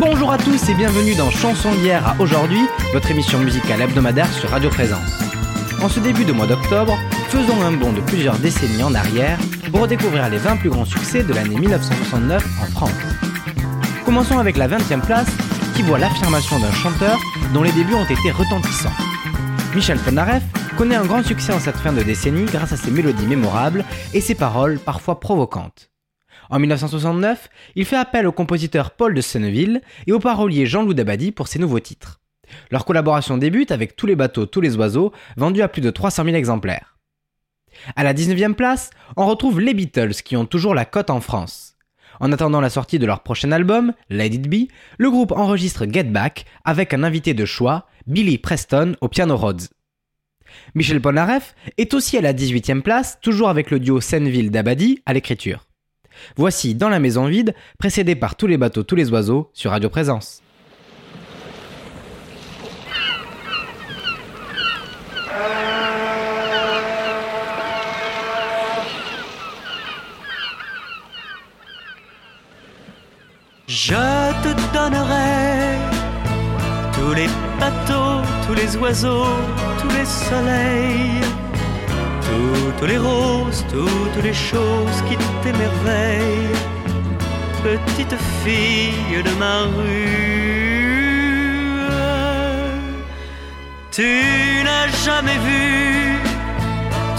Bonjour à tous et bienvenue dans Chanson d'hier à aujourd'hui, votre émission musicale hebdomadaire sur Radio Présence. En ce début de mois d'octobre, faisons un bond de plusieurs décennies en arrière pour redécouvrir les 20 plus grands succès de l'année 1969 en France. Commençons avec la 20e place qui voit l'affirmation d'un chanteur dont les débuts ont été retentissants. Michel Polnareff connaît un grand succès en cette fin de décennie grâce à ses mélodies mémorables et ses paroles parfois provocantes. En 1969, il fait appel au compositeur Paul de Senneville et au parolier Jean-Loup Dabadi pour ses nouveaux titres. Leur collaboration débute avec Tous les bateaux, tous les oiseaux, vendus à plus de 300 000 exemplaires. À la 19e place, on retrouve les Beatles qui ont toujours la cote en France. En attendant la sortie de leur prochain album, Let It Be, le groupe enregistre Get Back avec un invité de choix, Billy Preston au piano Rhodes. Michel Polnareff est aussi à la 18e place, toujours avec le duo Senneville-Dabadi à l'écriture. Voici Dans la maison vide, précédé par Tous les bateaux, tous les oiseaux sur Radio Présence. Je te donnerai tous les bateaux, tous les oiseaux, tous les soleils, toutes les roses, toutes les choses qui t'émerveillent, petite fille de ma rue. Tu n'as jamais vu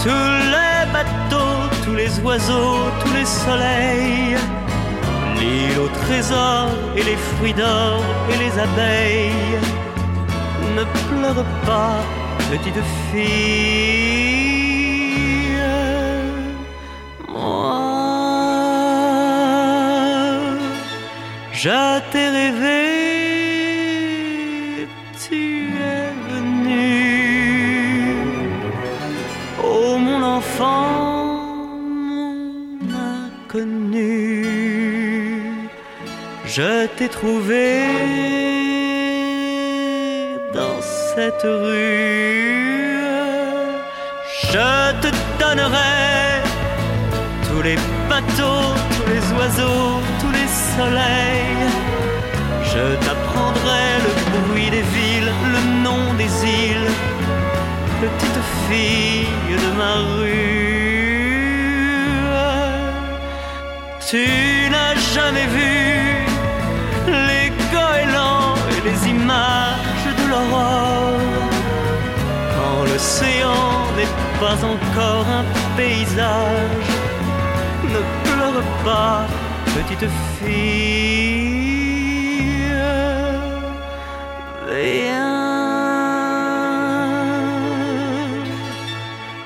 tous les bateaux, tous les oiseaux, tous les soleils l'île au trésor et les fruits d'or et les abeilles. Ne pleure pas, petite fille. Je t'ai rêvé, tu es venu. Oh mon enfant, mon inconnu je t'ai trouvé dans cette rue. Je te donnerai tous les bateaux, tous les oiseaux, Je t'apprendrai le bruit des villes, le nom des îles, petite fille de ma rue. Tu n'as jamais vu les goélands et les images de l'aurore. Quand l'océan n'est pas encore un paysage, ne pleure pas, petite fille.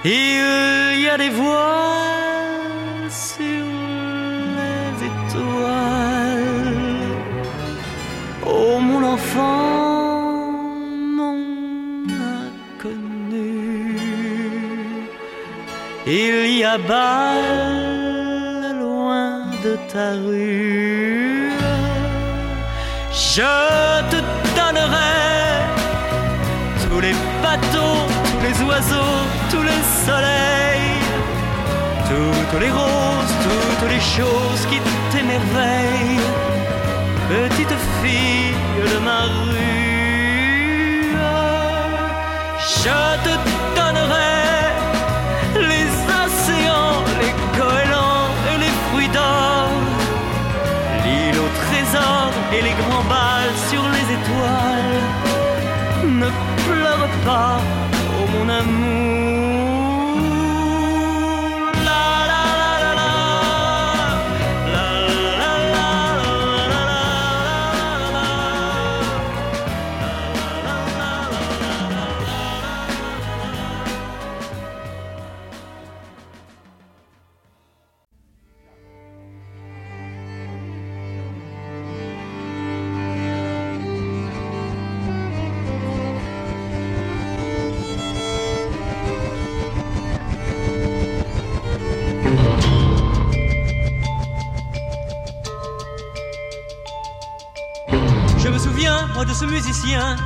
Il y a des voix sur les étoiles. Oh mon enfant, mon inconnu, il y a bal ta rue. Je te donnerai tous les bateaux, tous les oiseaux, tous les soleils, toutes les roses, toutes les choses qui t'émerveillent petite fille de ma rue. Je te donnerai et les grands bals sur les étoiles. Ne pleure pas, oh mon amour. Ce musicien.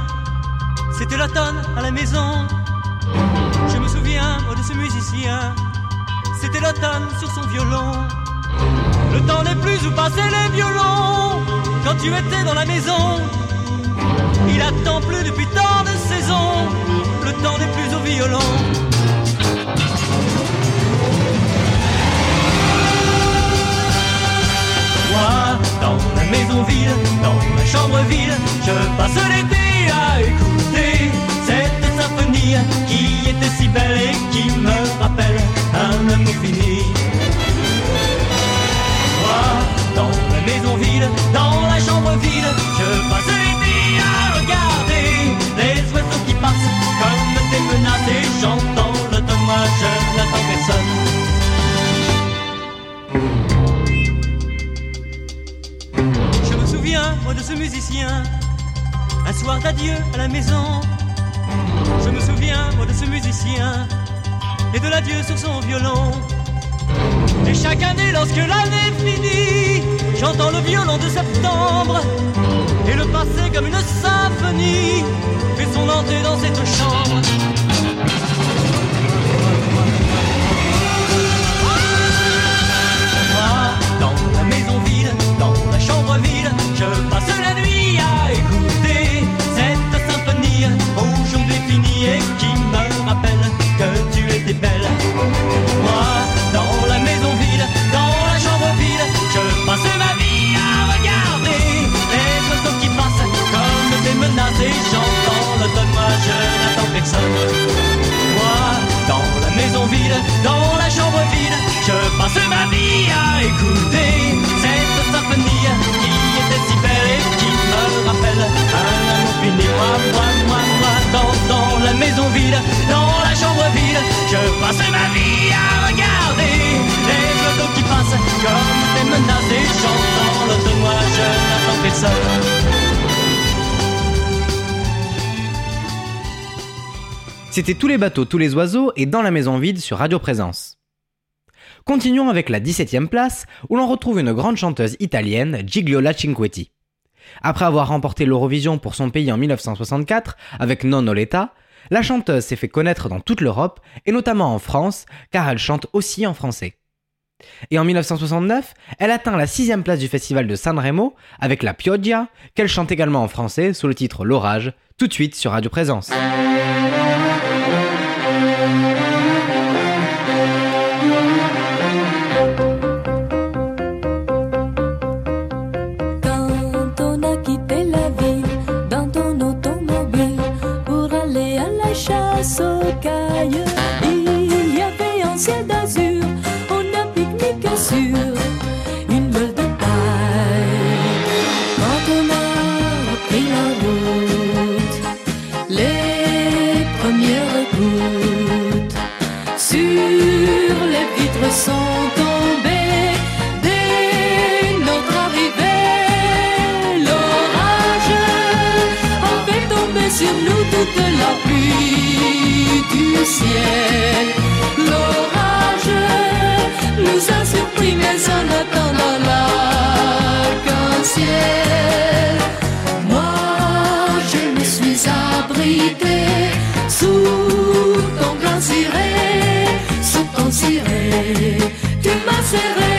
C'était l'automne à la maison. Je me souviens, moi, de ce musicien. C'était l'automne sur son violon. Le temps n'est plus où passer les violons. quand tu étais dans la maison. Il attend plus depuis tant de saisons, le temps n'est plus au violon. Un soir d'adieu à la maison. Je me souviens, moi, de ce musicien, et de l'adieu sur son violon. Et chaque année, lorsque l'année finit, j'entends le violon de septembre. Et le passé, comme une symphonie, fait son entrée dans cette chambre. Moi, dans la maison vide, dans la chambre vide, je Moi, dans la maison vide, dans la chambre vide, je passe ma vie à écouter cette symphonie qui était si belle et qui me rappelle un amour fini. Moi, moi, moi, moi, dans, dans la maison vide, dans la chambre vide, je passe ma vie à regarder les oiseaux qui passent comme des menaces et j'entends l'automne, moi je n'attends personne. C'était tous les bateaux, tous les oiseaux et dans la maison vide sur Radio Présence. Continuons avec la 17e place où l'on retrouve une grande chanteuse italienne, Gigliola Cinquetti. Après avoir remporté l'Eurovision pour son pays en 1964 avec Non Oleta, la chanteuse s'est fait connaître dans toute l'Europe et notamment en France car elle chante aussi en français. Et en 1969, elle atteint la sixième place du festival de Sanremo avec la Pioggia, qu'elle chante également en français sous le titre L'orage, tout de suite sur Radio Présence. L'orage nous a surpris, mais en attendant l'arc-en-ciel. Moi, je me suis abrité sous ton grand ciré, sous ton ciré, tu m'as serré.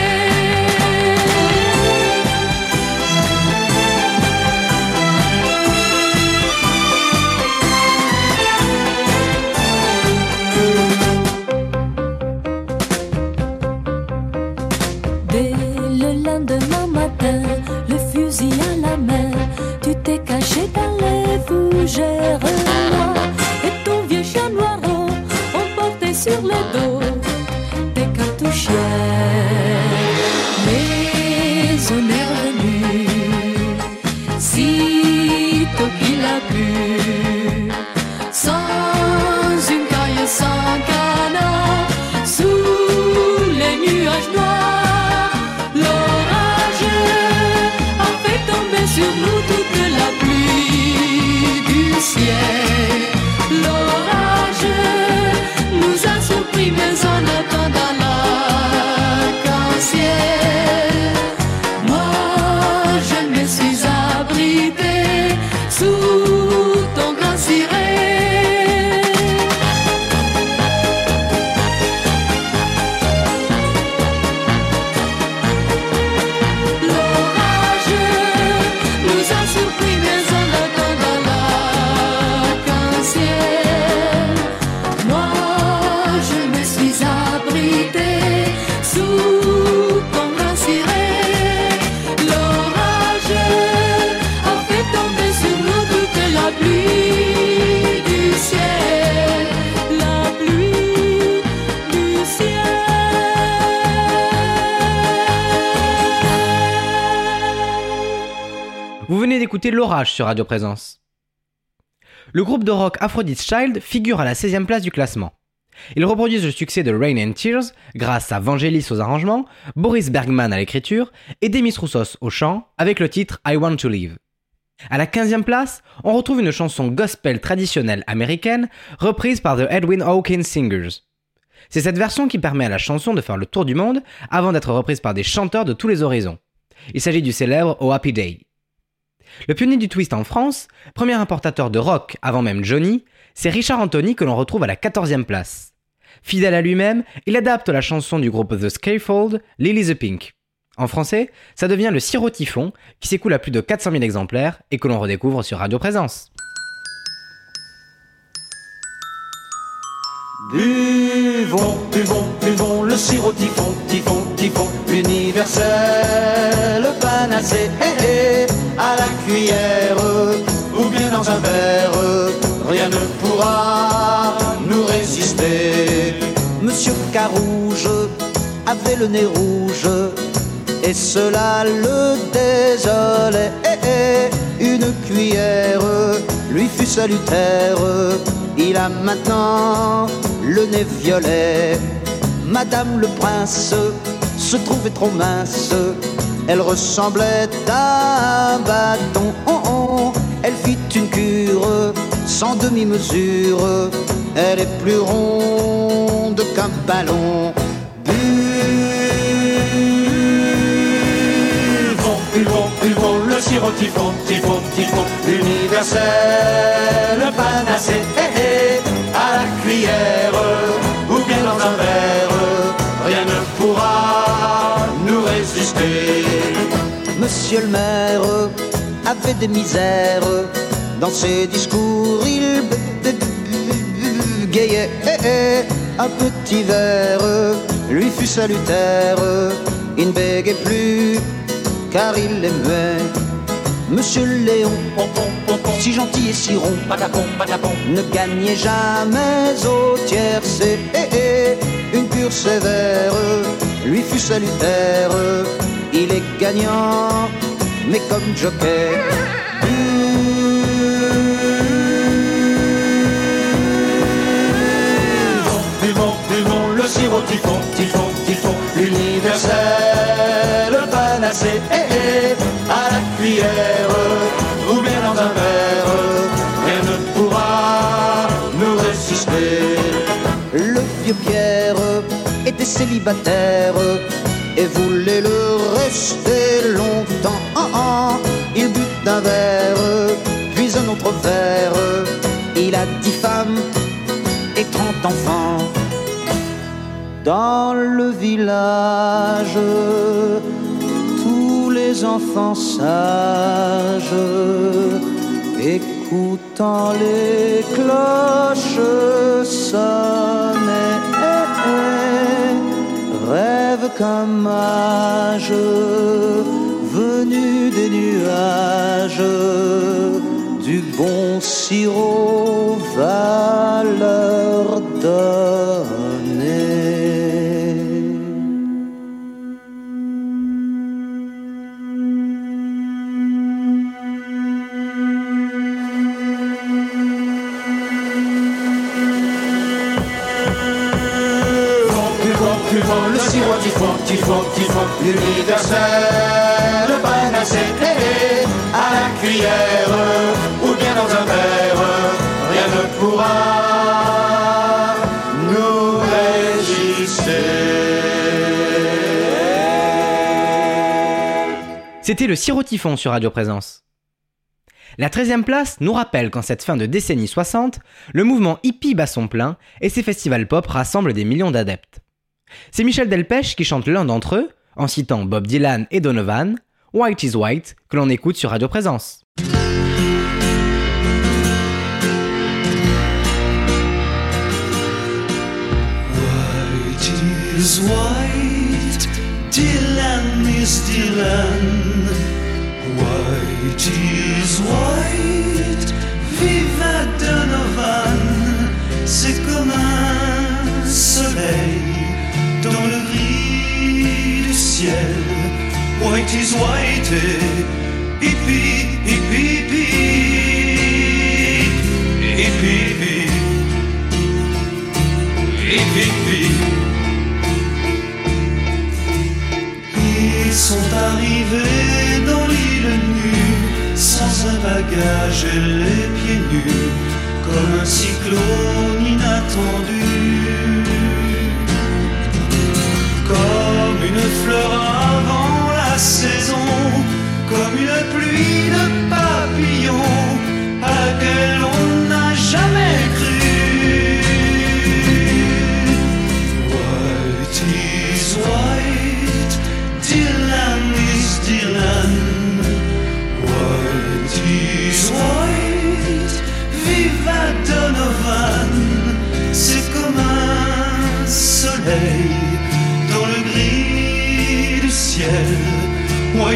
Sur Radio Présence. Le groupe de rock Aphrodite Child figure à la 16e place du classement. Ils reproduisent le succès de Rain and Tears grâce à Vangelis aux arrangements, Boris Bergman à l'écriture et Demis Roussos au chant avec le titre I Want to Live. À la 15e place, on retrouve une chanson gospel traditionnelle américaine reprise par The Edwin Hawkins Singers. C'est cette version qui permet à la chanson de faire le tour du monde avant d'être reprise par des chanteurs de tous les horizons. Il s'agit du célèbre Oh Happy Day. Le pionnier du twist en France, premier importateur de rock avant même Johnny, c'est Richard Anthony que l'on retrouve à la 14e place. Fidèle à lui-même, il adapte la chanson du groupe The Scaffold, Lily the Pink. En français, ça devient le sirop typhon qui s'écoule à plus de 400 000 exemplaires et que l'on redécouvre sur Radio Présence. À la cuillère ou bien dans un verre, rien ne pourra nous résister. Monsieur Carouge avait le nez rouge et cela le désolait. Eh, eh, une cuillère lui fut salutaire. Il a maintenant le nez violet. Madame le prince se trouvait trop mince. Elle ressemblait à un bâton. Oh, oh. Elle fit une cure sans demi-mesure. Elle est plus ronde qu'un ballon. Le sirop typhon, typhon, typhon, universel, panacée, misères, dans ses discours il bégayait, hé, hé, un petit verre lui fut salutaire, il ne bégayait plus car il l'aimait. Monsieur Léon, si gentil et si rond, ne gagnait jamais au tiercé. Eh, eh, une cure sévère lui fut salutaire. Il est gagnant, mais comme joker. Buvons, buvons le sirop typhon, typhon, typhon, universel, panacée, eh, eh, à la cuillère ou bien dans un verre, rien ne pourra nous résister. Le vieux Pierre était célibataire et voulait le rester d'un verre, puis un autre verre. Il a dix femmes et trente enfants. Dans le village, tous les enfants sages, écoutant les cloches sonner, rêve qu'un mage venu des nuages du bon sirop va leur donner. C'était le sirop typhon sur Radio Présence. La 13e place nous rappelle qu'en cette fin de décennie 60, le mouvement hippie bat son plein et ses festivals pop rassemblent des millions d'adeptes. C'est Michel Delpech qui chante l'un d'entre eux, en citant Bob Dylan et Donovan, White is White, que l'on écoute sur Radio Présence. White is white, viva Donovan. C'est comme un soleil dans le gris du ciel. White is white, et hippie, hippie, hippie, hippie, hippie, hippie. Ils sont arrivés dans l'île nue, sans un bagage et les pieds nus, comme un cyclone inattendu. Comme une fleur avant la saison,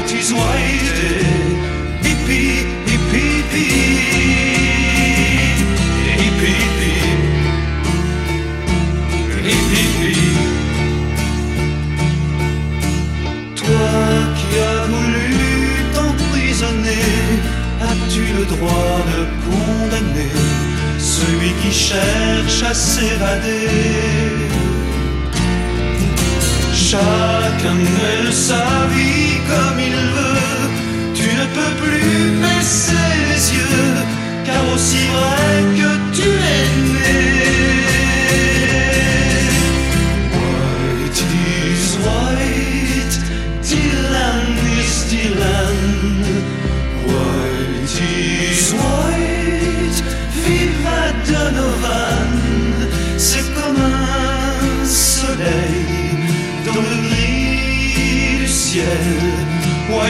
Hippie, hippie, hippie, hippie, hippie, hippie. Toi qui as voulu t'emprisonner, as-tu le droit de condamner celui qui cherche à s'évader? Chacun mène sa vie comme il veut, tu ne peux plus baisser les yeux, car aussi vrai que tu es né.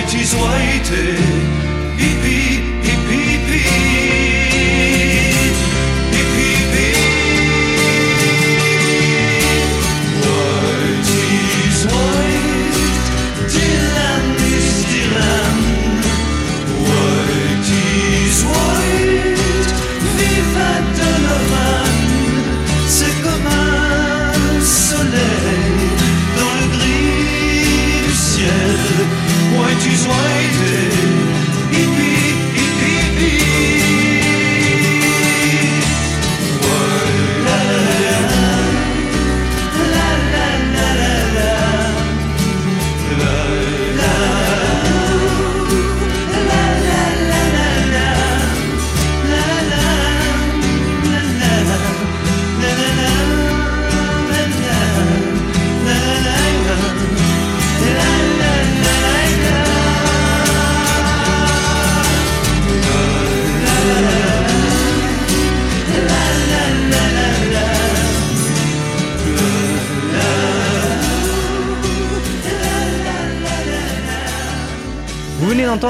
it is waiting.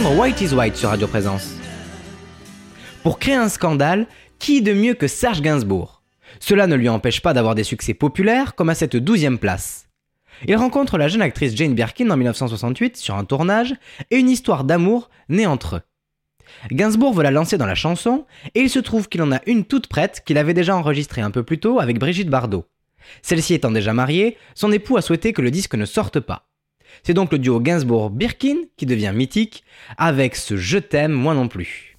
White is White sur Radio Présence. Pour créer un scandale, qui de mieux que Serge Gainsbourg? Cela ne lui empêche pas d'avoir des succès populaires comme à cette douzième place. Il rencontre la jeune actrice Jane Birkin en 1968 sur un tournage et une histoire d'amour naît entre eux. Gainsbourg veut la lancer dans la chanson et il se trouve qu'il en a une toute prête qu'il avait déjà enregistrée un peu plus tôt avec Brigitte Bardot. Celle-ci étant déjà mariée, son époux a souhaité que le disque ne sorte pas. C'est donc le duo Gainsbourg-Birkin qui devient mythique avec ce Je t'aime moi non plus.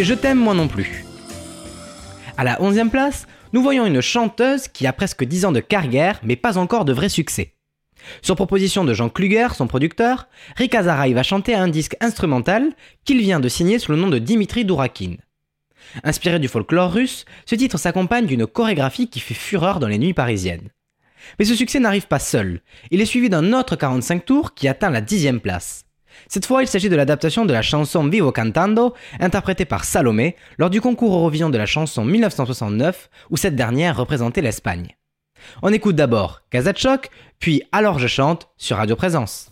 Je t'aime moi non plus. À la 11e place, nous voyons une chanteuse qui a presque 10 ans de carrière mais pas encore de vrai succès. Sur proposition de Jean Kluger, son producteur, Rika va chanter un disque instrumental qu'il vient de signer sous le nom de Dimitri Dourakin. Inspiré du folklore russe, ce titre s'accompagne d'une chorégraphie qui fait fureur dans les nuits parisiennes. Mais ce succès n'arrive pas seul, il est suivi d'un autre 45 tours qui atteint la dixième place. Cette fois, il s'agit de l'adaptation de la chanson Vivo Cantando, interprétée par Salomé, lors du concours Eurovision de la chanson 1969, où cette dernière représentait l'Espagne. On écoute d'abord Kazachok, puis Alors je chante sur Radio Présence.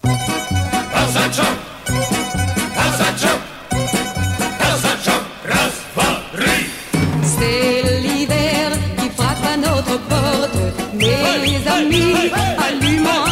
C'est l'hiver qui frappe à notre porte. Mes amis, allumons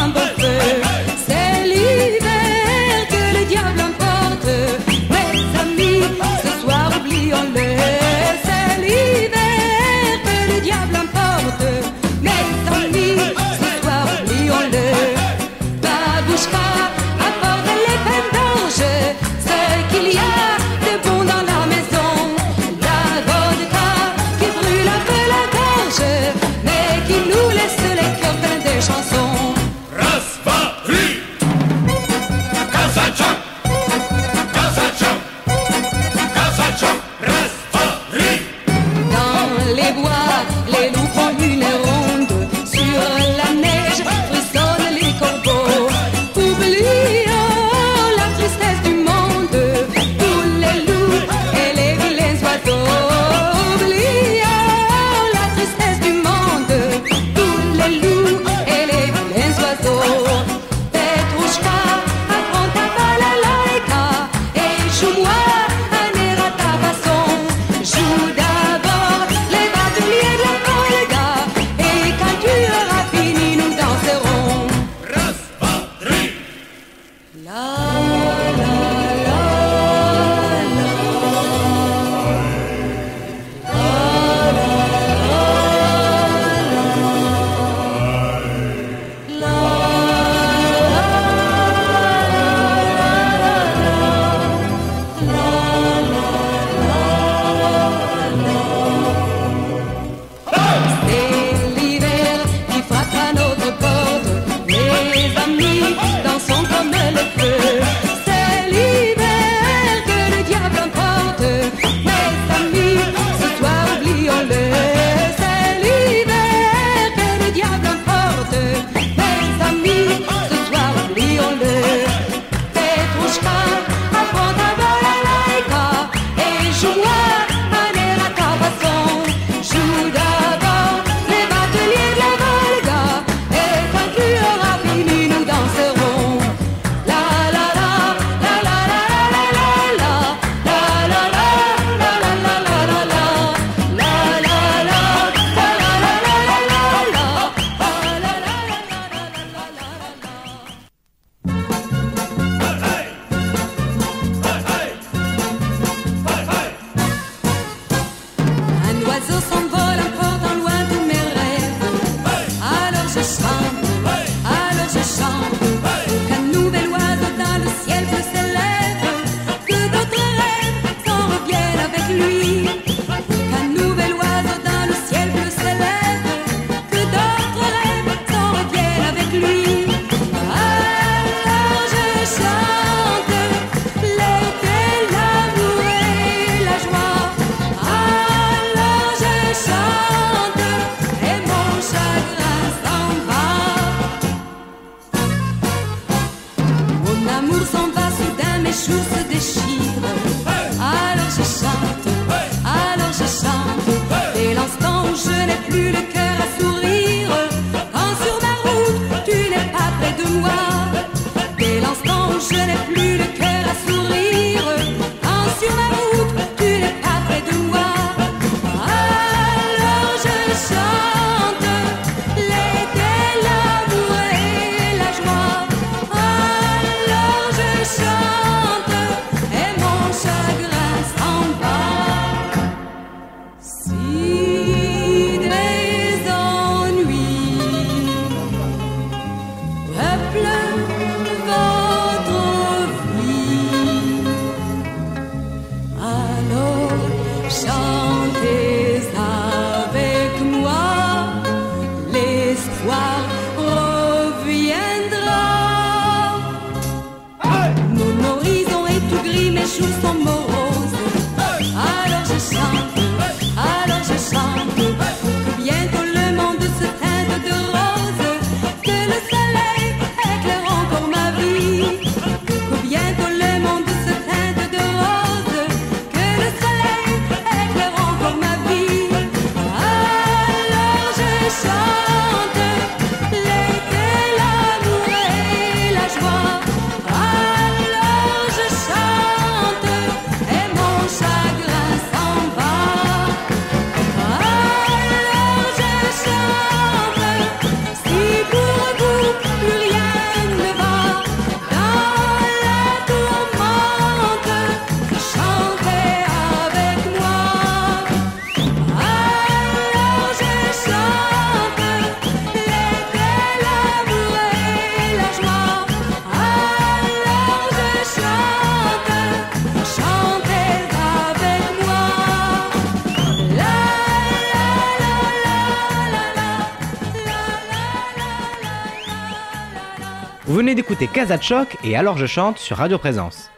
d'écouter Casa Choc et Alors je chante sur Radio Présence.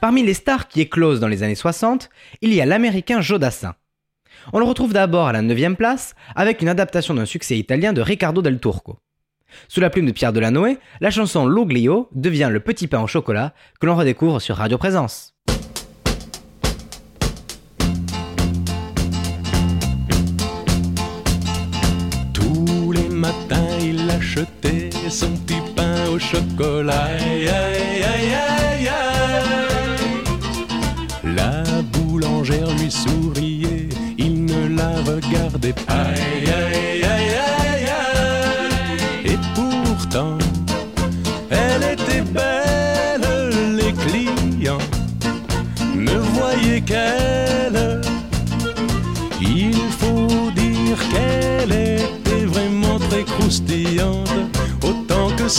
Parmi les stars qui éclosent dans les années 60, il y a l'américain Joe Dassin. On le retrouve d'abord à la 9 place avec une adaptation d'un succès italien de Riccardo del Turco. Sous la plume de Pierre Delanoë, la chanson L'Oglio devient le petit pain au chocolat que l'on redécouvre sur Radio Présence. Tous les matins, il achetait son petit chocolat. Aïe, aïe, aïe, aïe, aïe. La boulangère lui souriait, il ne la regardait pas.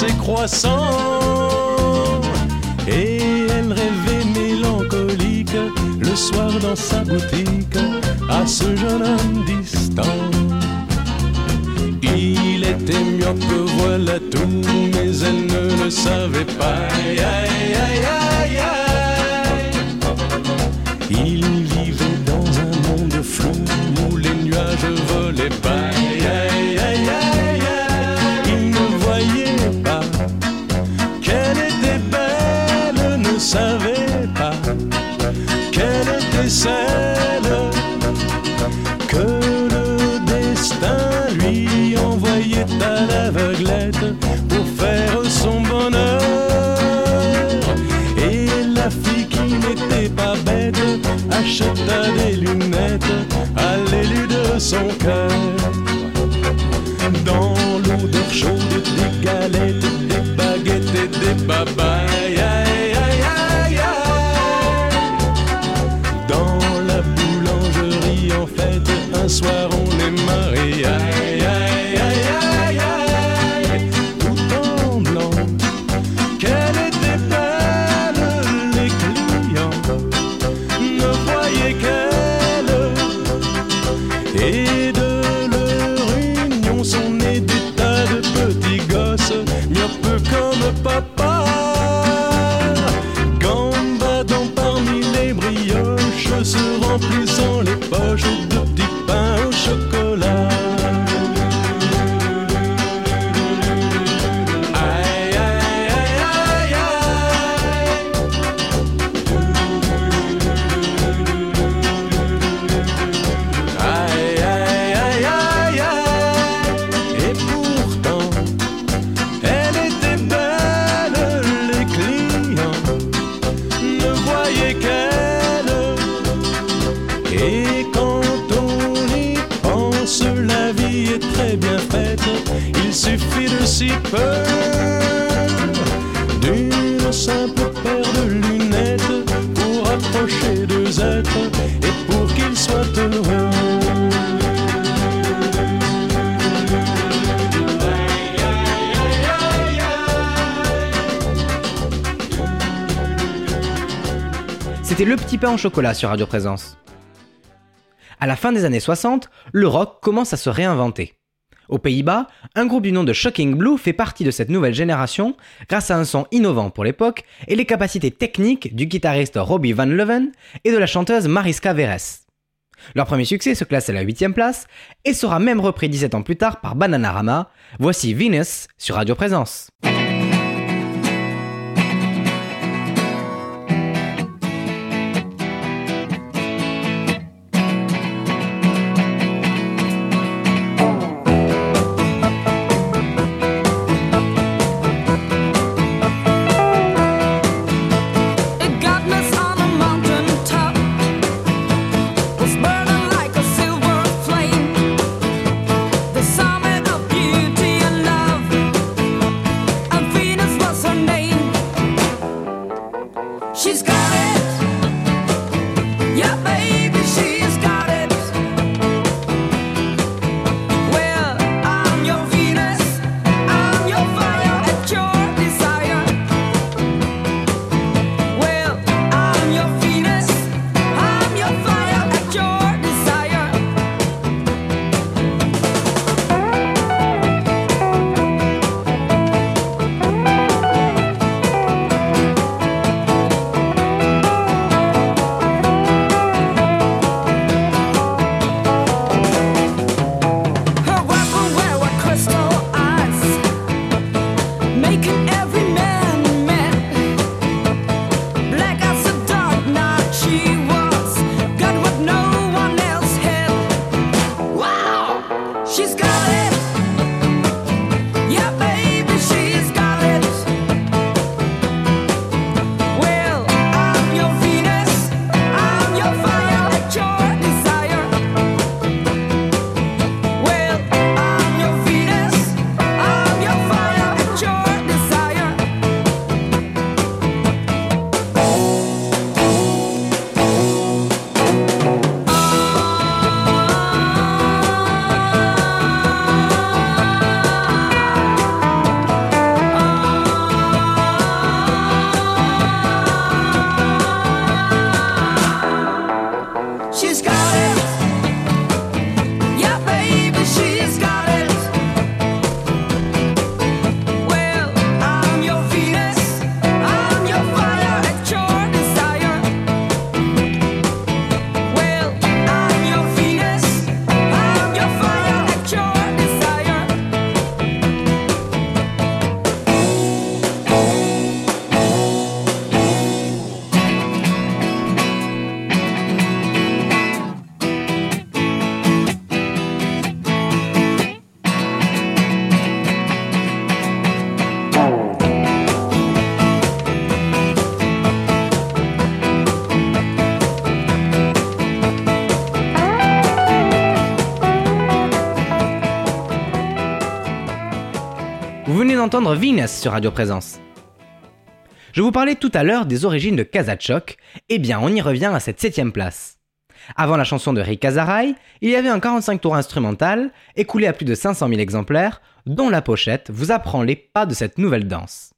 Ses croissants. Et elle rêvait mélancolique le soir dans sa boutique à ce jeune homme distant. Il était myope, voilà tout, mais elle ne le savait pas. Aïe, aïe, aïe, aïe, aïe. Il vivait dans un monde flou où les nuages volaient pas. Acheta des lunettes à l'élu de son cœur. Dans l'odeur chaude des galettes, des baguettes et des babayes. Aïe, aïe, aïe. Dans la boulangerie, en fait, un soir on est mariés. Et pour heureux. C'était le petit pain au chocolat sur Radio Présence. À la fin des années 60, le rock commence à se réinventer. Aux Pays-Bas, un groupe du nom de Shocking Blue fait partie de cette nouvelle génération grâce à un son innovant pour l'époque et les capacités techniques du guitariste Robbie Van Leven et de la chanteuse Mariska Veres. Leur premier succès se classe à la 8 place et sera même repris 17 ans plus tard par Bananarama. Voici Venus sur Radio Présence. D'entendre Venus sur Radio Présence. Je vous parlais tout à l'heure des origines de Kazachok, eh bien on y revient à cette septième place. Avant la chanson de Rick Kazaray, il y avait un 45 tours instrumental, écoulé à plus de 500 000 exemplaires, dont la pochette vous apprend les pas de cette nouvelle danse.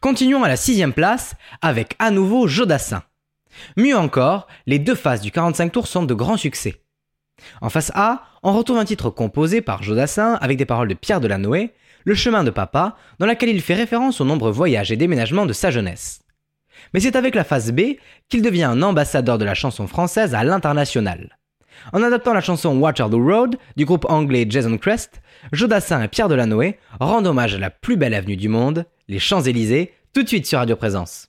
Continuons à la sixième place avec à nouveau Jodassin. Mieux encore, les deux faces du 45 tours sont de grands succès. En face A, on retrouve un titre composé par Jodassin avec des paroles de Pierre Delanoë, Le chemin de papa, dans laquelle il fait référence aux nombreux voyages et déménagements de sa jeunesse. Mais c'est avec la face B qu'il devient un ambassadeur de la chanson française à l'international. En adaptant la chanson Waterloo Road du groupe anglais Jason Crest, Jodassin et Pierre Delanoë rendent hommage à la plus belle avenue du monde, les Champs-Élysées, tout de suite sur Radio Présence.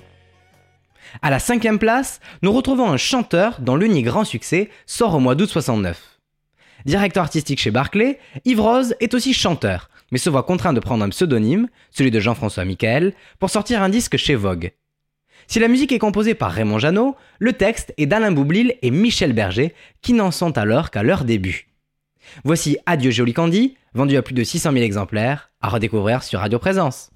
À la cinquième place, nous retrouvons un chanteur dont l'unique grand succès sort au mois d'août 69. Directeur artistique chez Barclay, Yves Rose est aussi chanteur, mais se voit contraint de prendre un pseudonyme, celui de Jean-François Michael, pour sortir un disque chez Vogue. Si la musique est composée par Raymond Jeannot, le texte est d'Alain Boublil et Michel Berger, qui n'en sont alors qu'à leur début. Voici Adieu Joli Candy, vendu à plus de 600 000 exemplaires, à redécouvrir sur Radio Présence.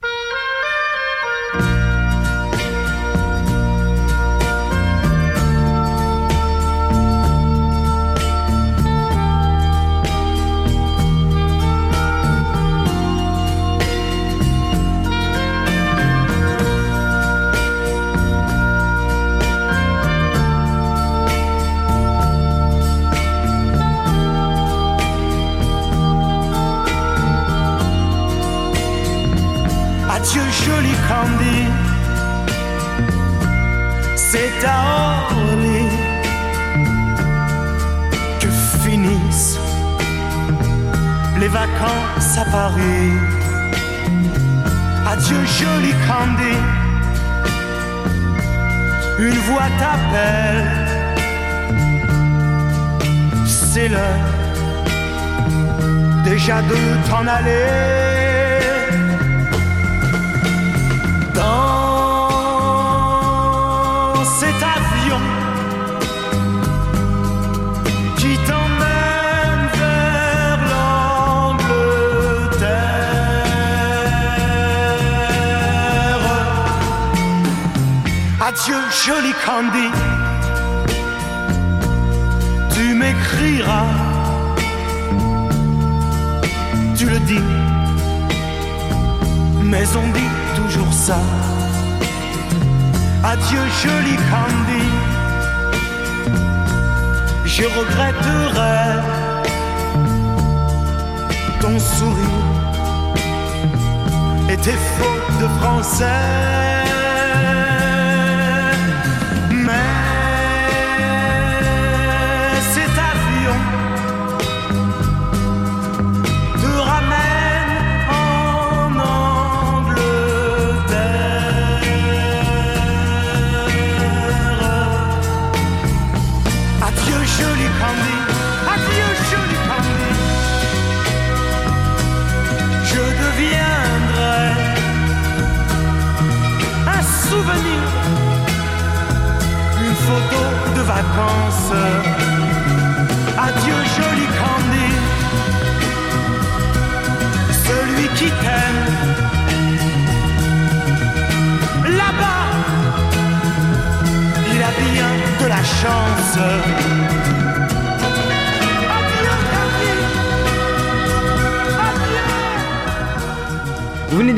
Vacances à Paris. Adieu joli Candy, une voix t'appelle, c'est l'heure déjà de t'en aller. Adieu, joli Candy. Tu m'écriras, tu le dis, mais on dit toujours ça. Adieu, joli Candy. Je regretterai ton sourire et tes fautes de français.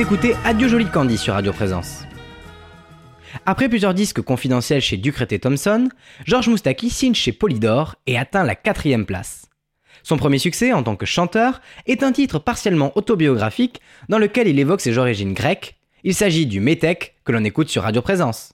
D'écouter Adieu Jolie Candy sur Radio Présence. Après plusieurs disques confidentiels chez Ducret et Thompson, Georges Moustaki signe chez Polydor et atteint la quatrième place. Son premier succès en tant que chanteur est un titre partiellement autobiographique dans lequel il évoque ses origines grecques. Il s'agit du Métèque que l'on écoute sur Radio Présence.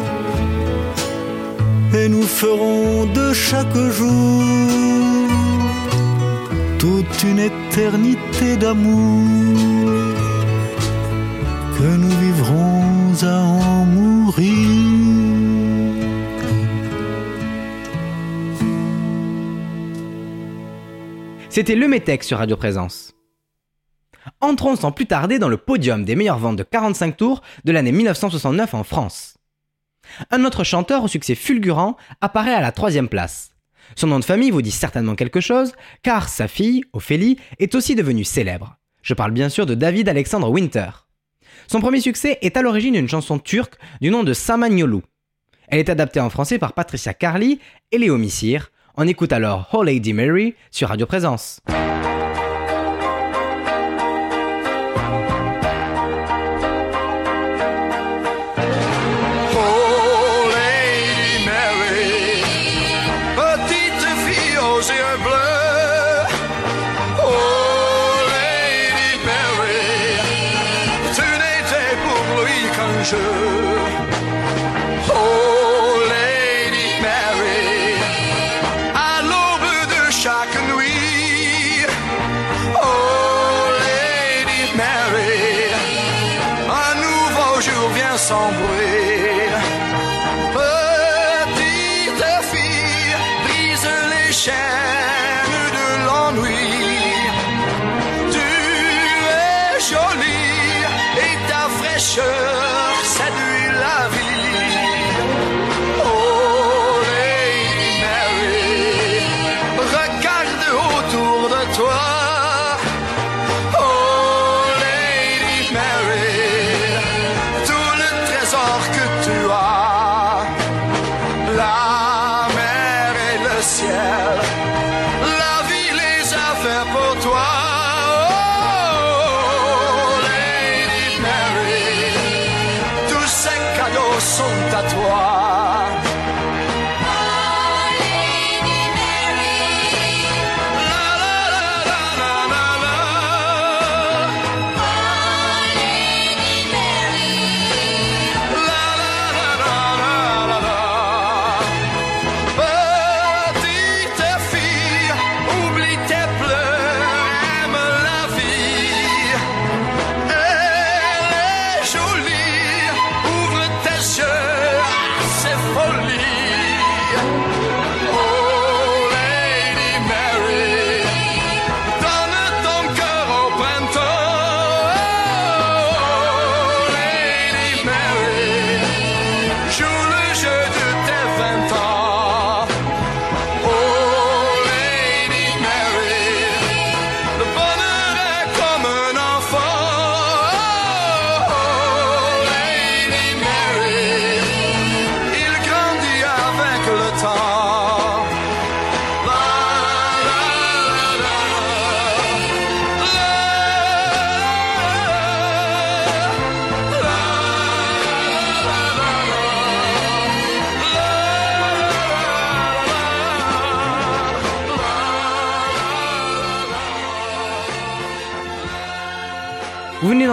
et nous ferons de chaque jour toute une éternité d'amour que nous vivrons à en mourir. C'était le Métèque sur Radio Présence. Entrons sans plus tarder dans le podium des meilleures ventes de 45 tours de l'année 1969 en France. Un autre chanteur au succès fulgurant apparaît à la troisième place. Son nom de famille vous dit certainement quelque chose, car sa fille, Ophélie, est aussi devenue célèbre. Je parle bien sûr de David Alexandre Winter. Son premier succès est à l'origine une chanson turque du nom de Samanyolu. Elle est adaptée en français par Patricia Carly et Léo Missire. On écoute alors Oh Lady Mary sur Radio Présence.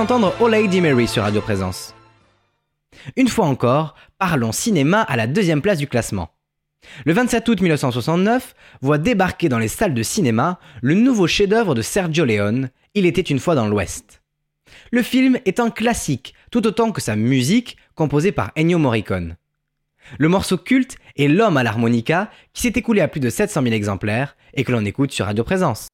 D'entendre Oh Lady Mary sur Radio Présence. Une fois encore, parlons cinéma à la deuxième place du classement. Le 27 août 1969 voit débarquer dans les salles de cinéma le nouveau chef-d'œuvre de Sergio Leone, Il était une fois dans l'Ouest. Le film est un classique, tout autant que sa musique, composée par Ennio Morricone. Le morceau culte est L'homme à l'harmonica, qui s'est écoulé à plus de 700 000 exemplaires et que l'on écoute sur Radio Présence.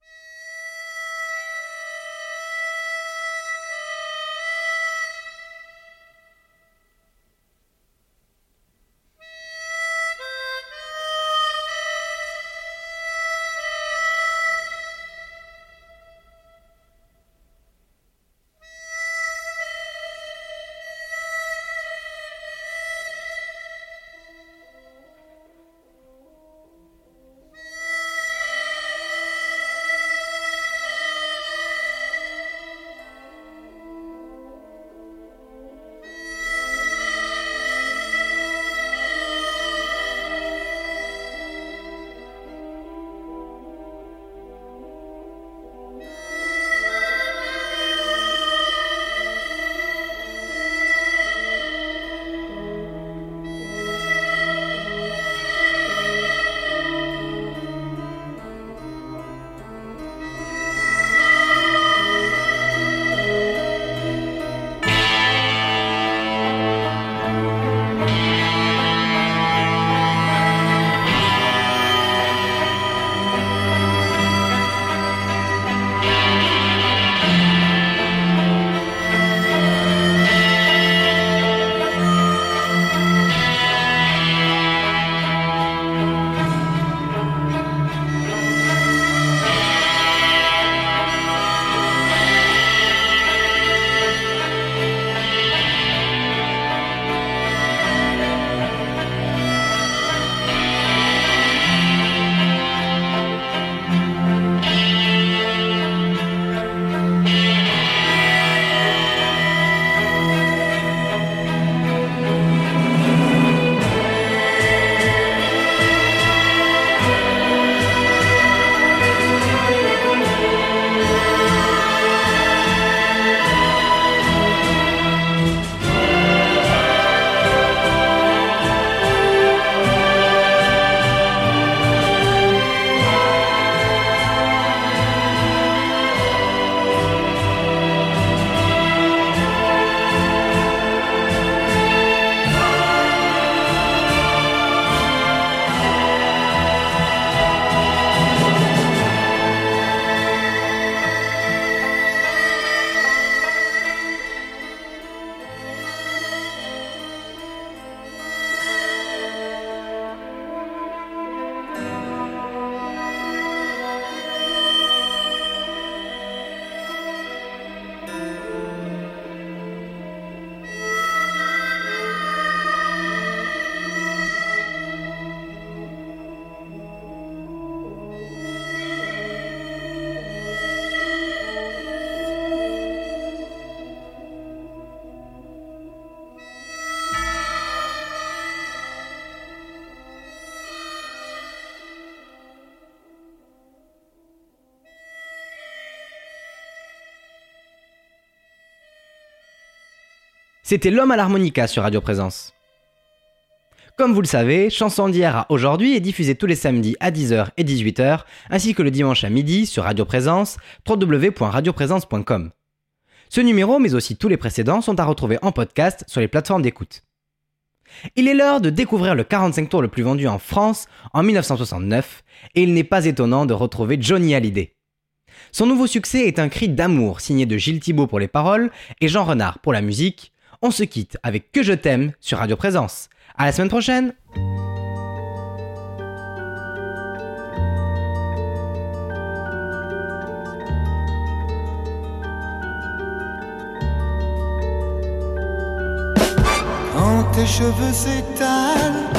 C'était L'homme à l'harmonica sur Radio Présence. Comme vous le savez, Chanson d'hier à aujourd'hui est diffusée tous les samedis à 10h et 18h, ainsi que le dimanche à midi sur Radio Présence, www.radioprésence.com. Ce numéro, mais aussi tous les précédents, sont à retrouver en podcast sur les plateformes d'écoute. Il est l'heure de découvrir le 45 tours le plus vendu en France en 1969, et il n'est pas étonnant de retrouver Johnny Hallyday. Son nouveau succès est un cri d'amour signé de Gilles Thibault pour les paroles et Jean Renard pour la musique. On se quitte avec Que je t'aime sur Radio Présence. À la semaine prochaine! Quand tes cheveux s'étalent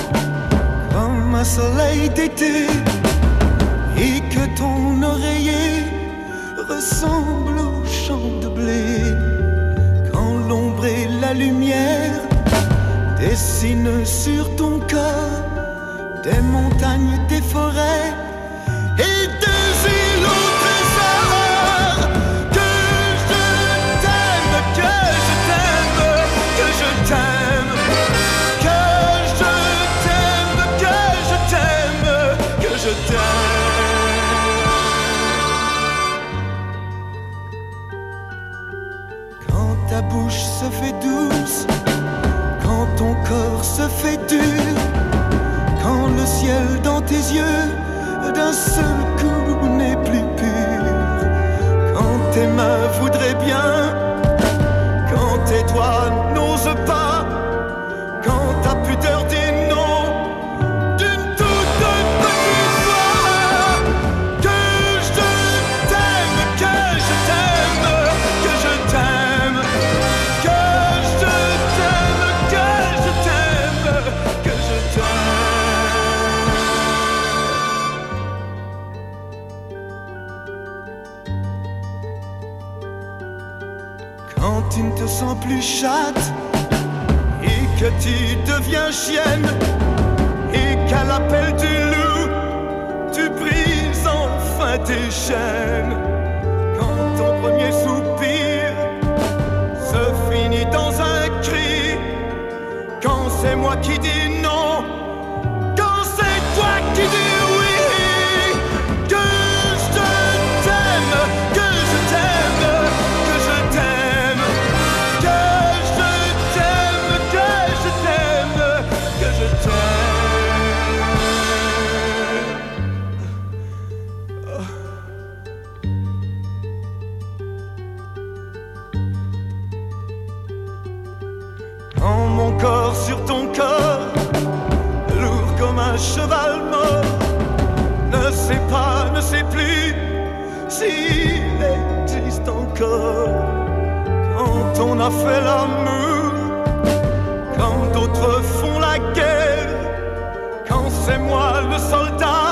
comme un soleil d'été et que ton oreiller ressemble au champ de blé, la lumière dessinent sur ton corps des montagnes, des forêts ta bouche se fait douce, quand ton corps se fait dur, quand le ciel dans tes yeux d'un seul coup n'est plus pur, quand tes mains voudraient bien, Quand tu ne te sens plus chatte et que tu deviens chienne et qu'à l'appel du loup, tu brises enfin tes chaînes. Quand ton premier soupir se finit dans un cri, quand c'est moi qui dis cheval mort, ne sait pas, ne sait plus s'il existe encore. Quand on a fait l'amour, quand d'autres font la guerre, quand c'est moi le soldat